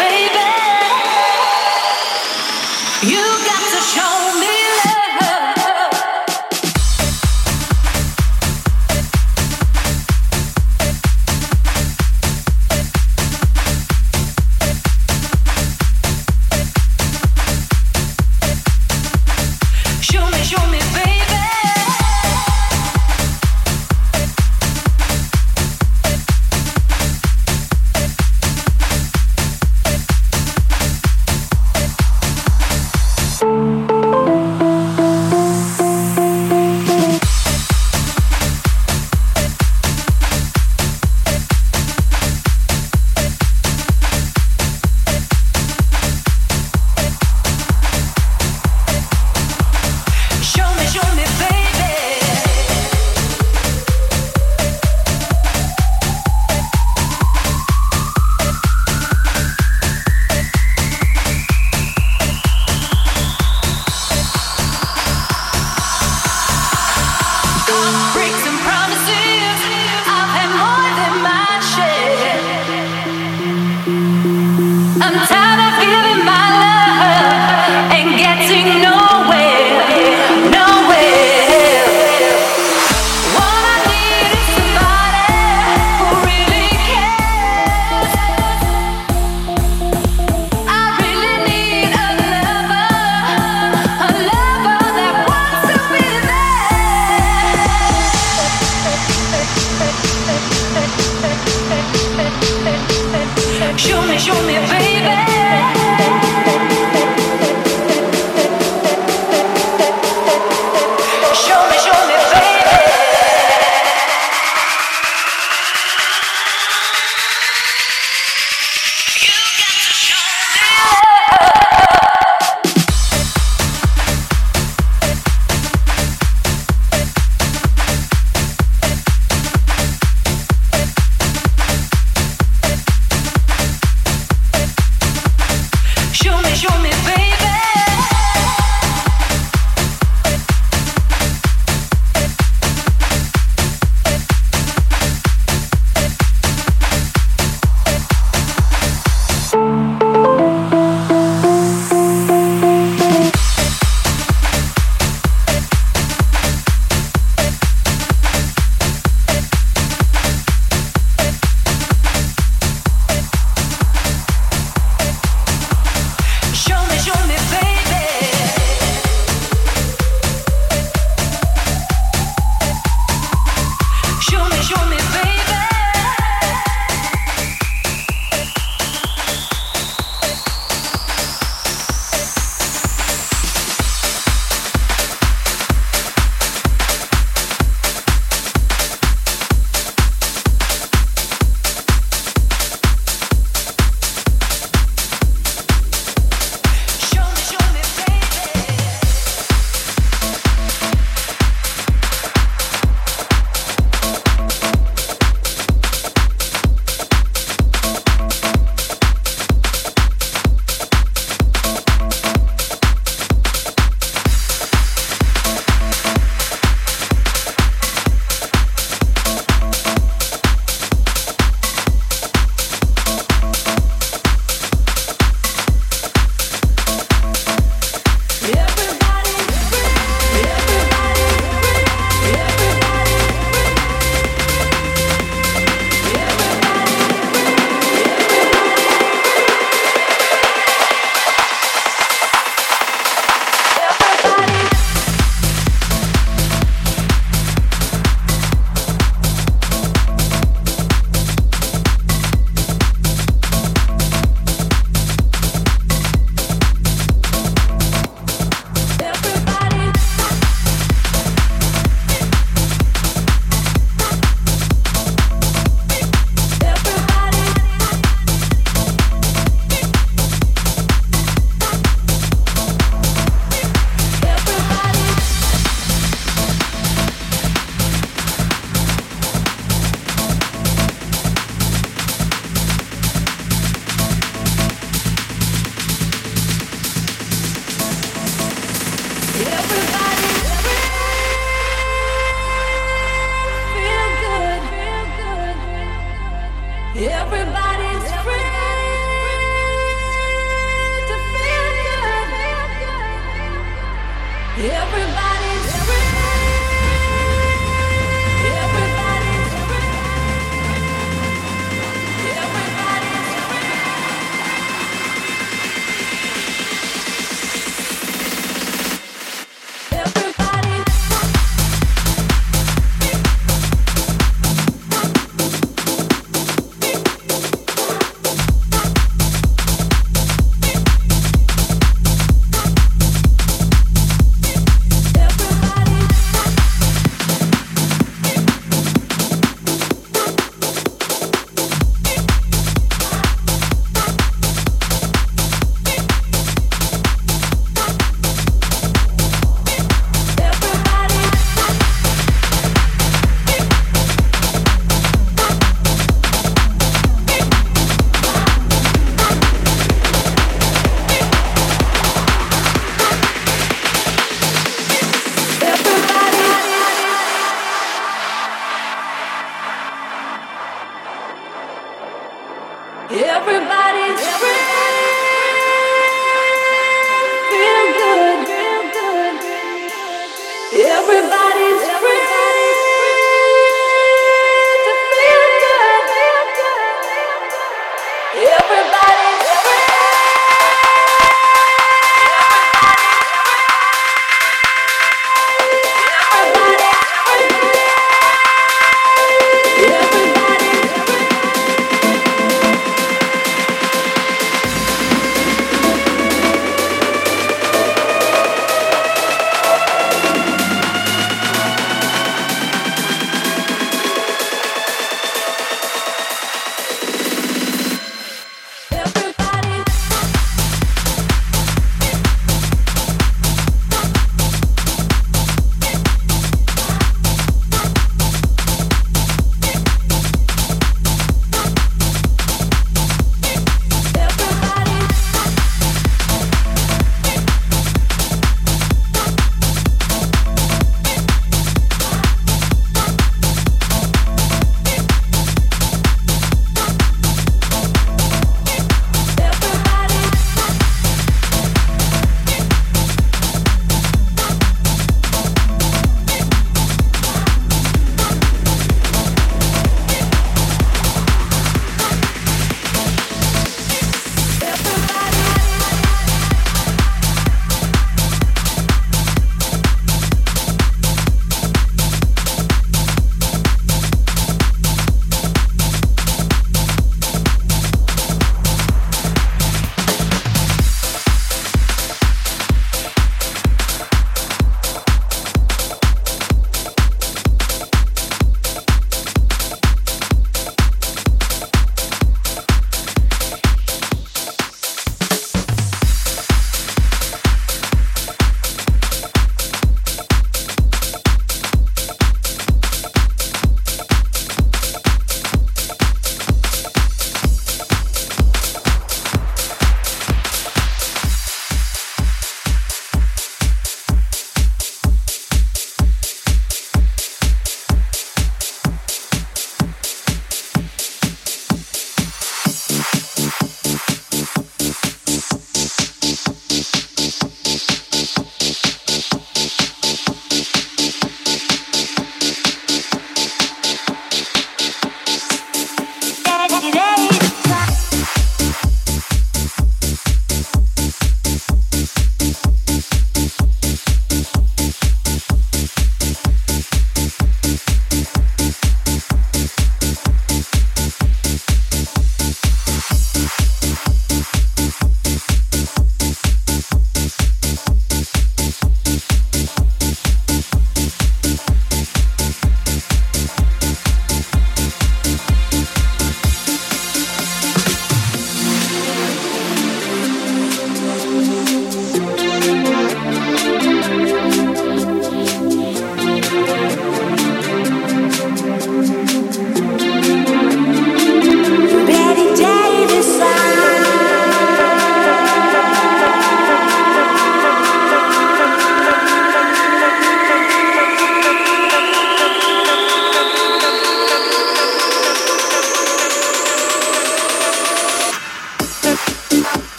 baby.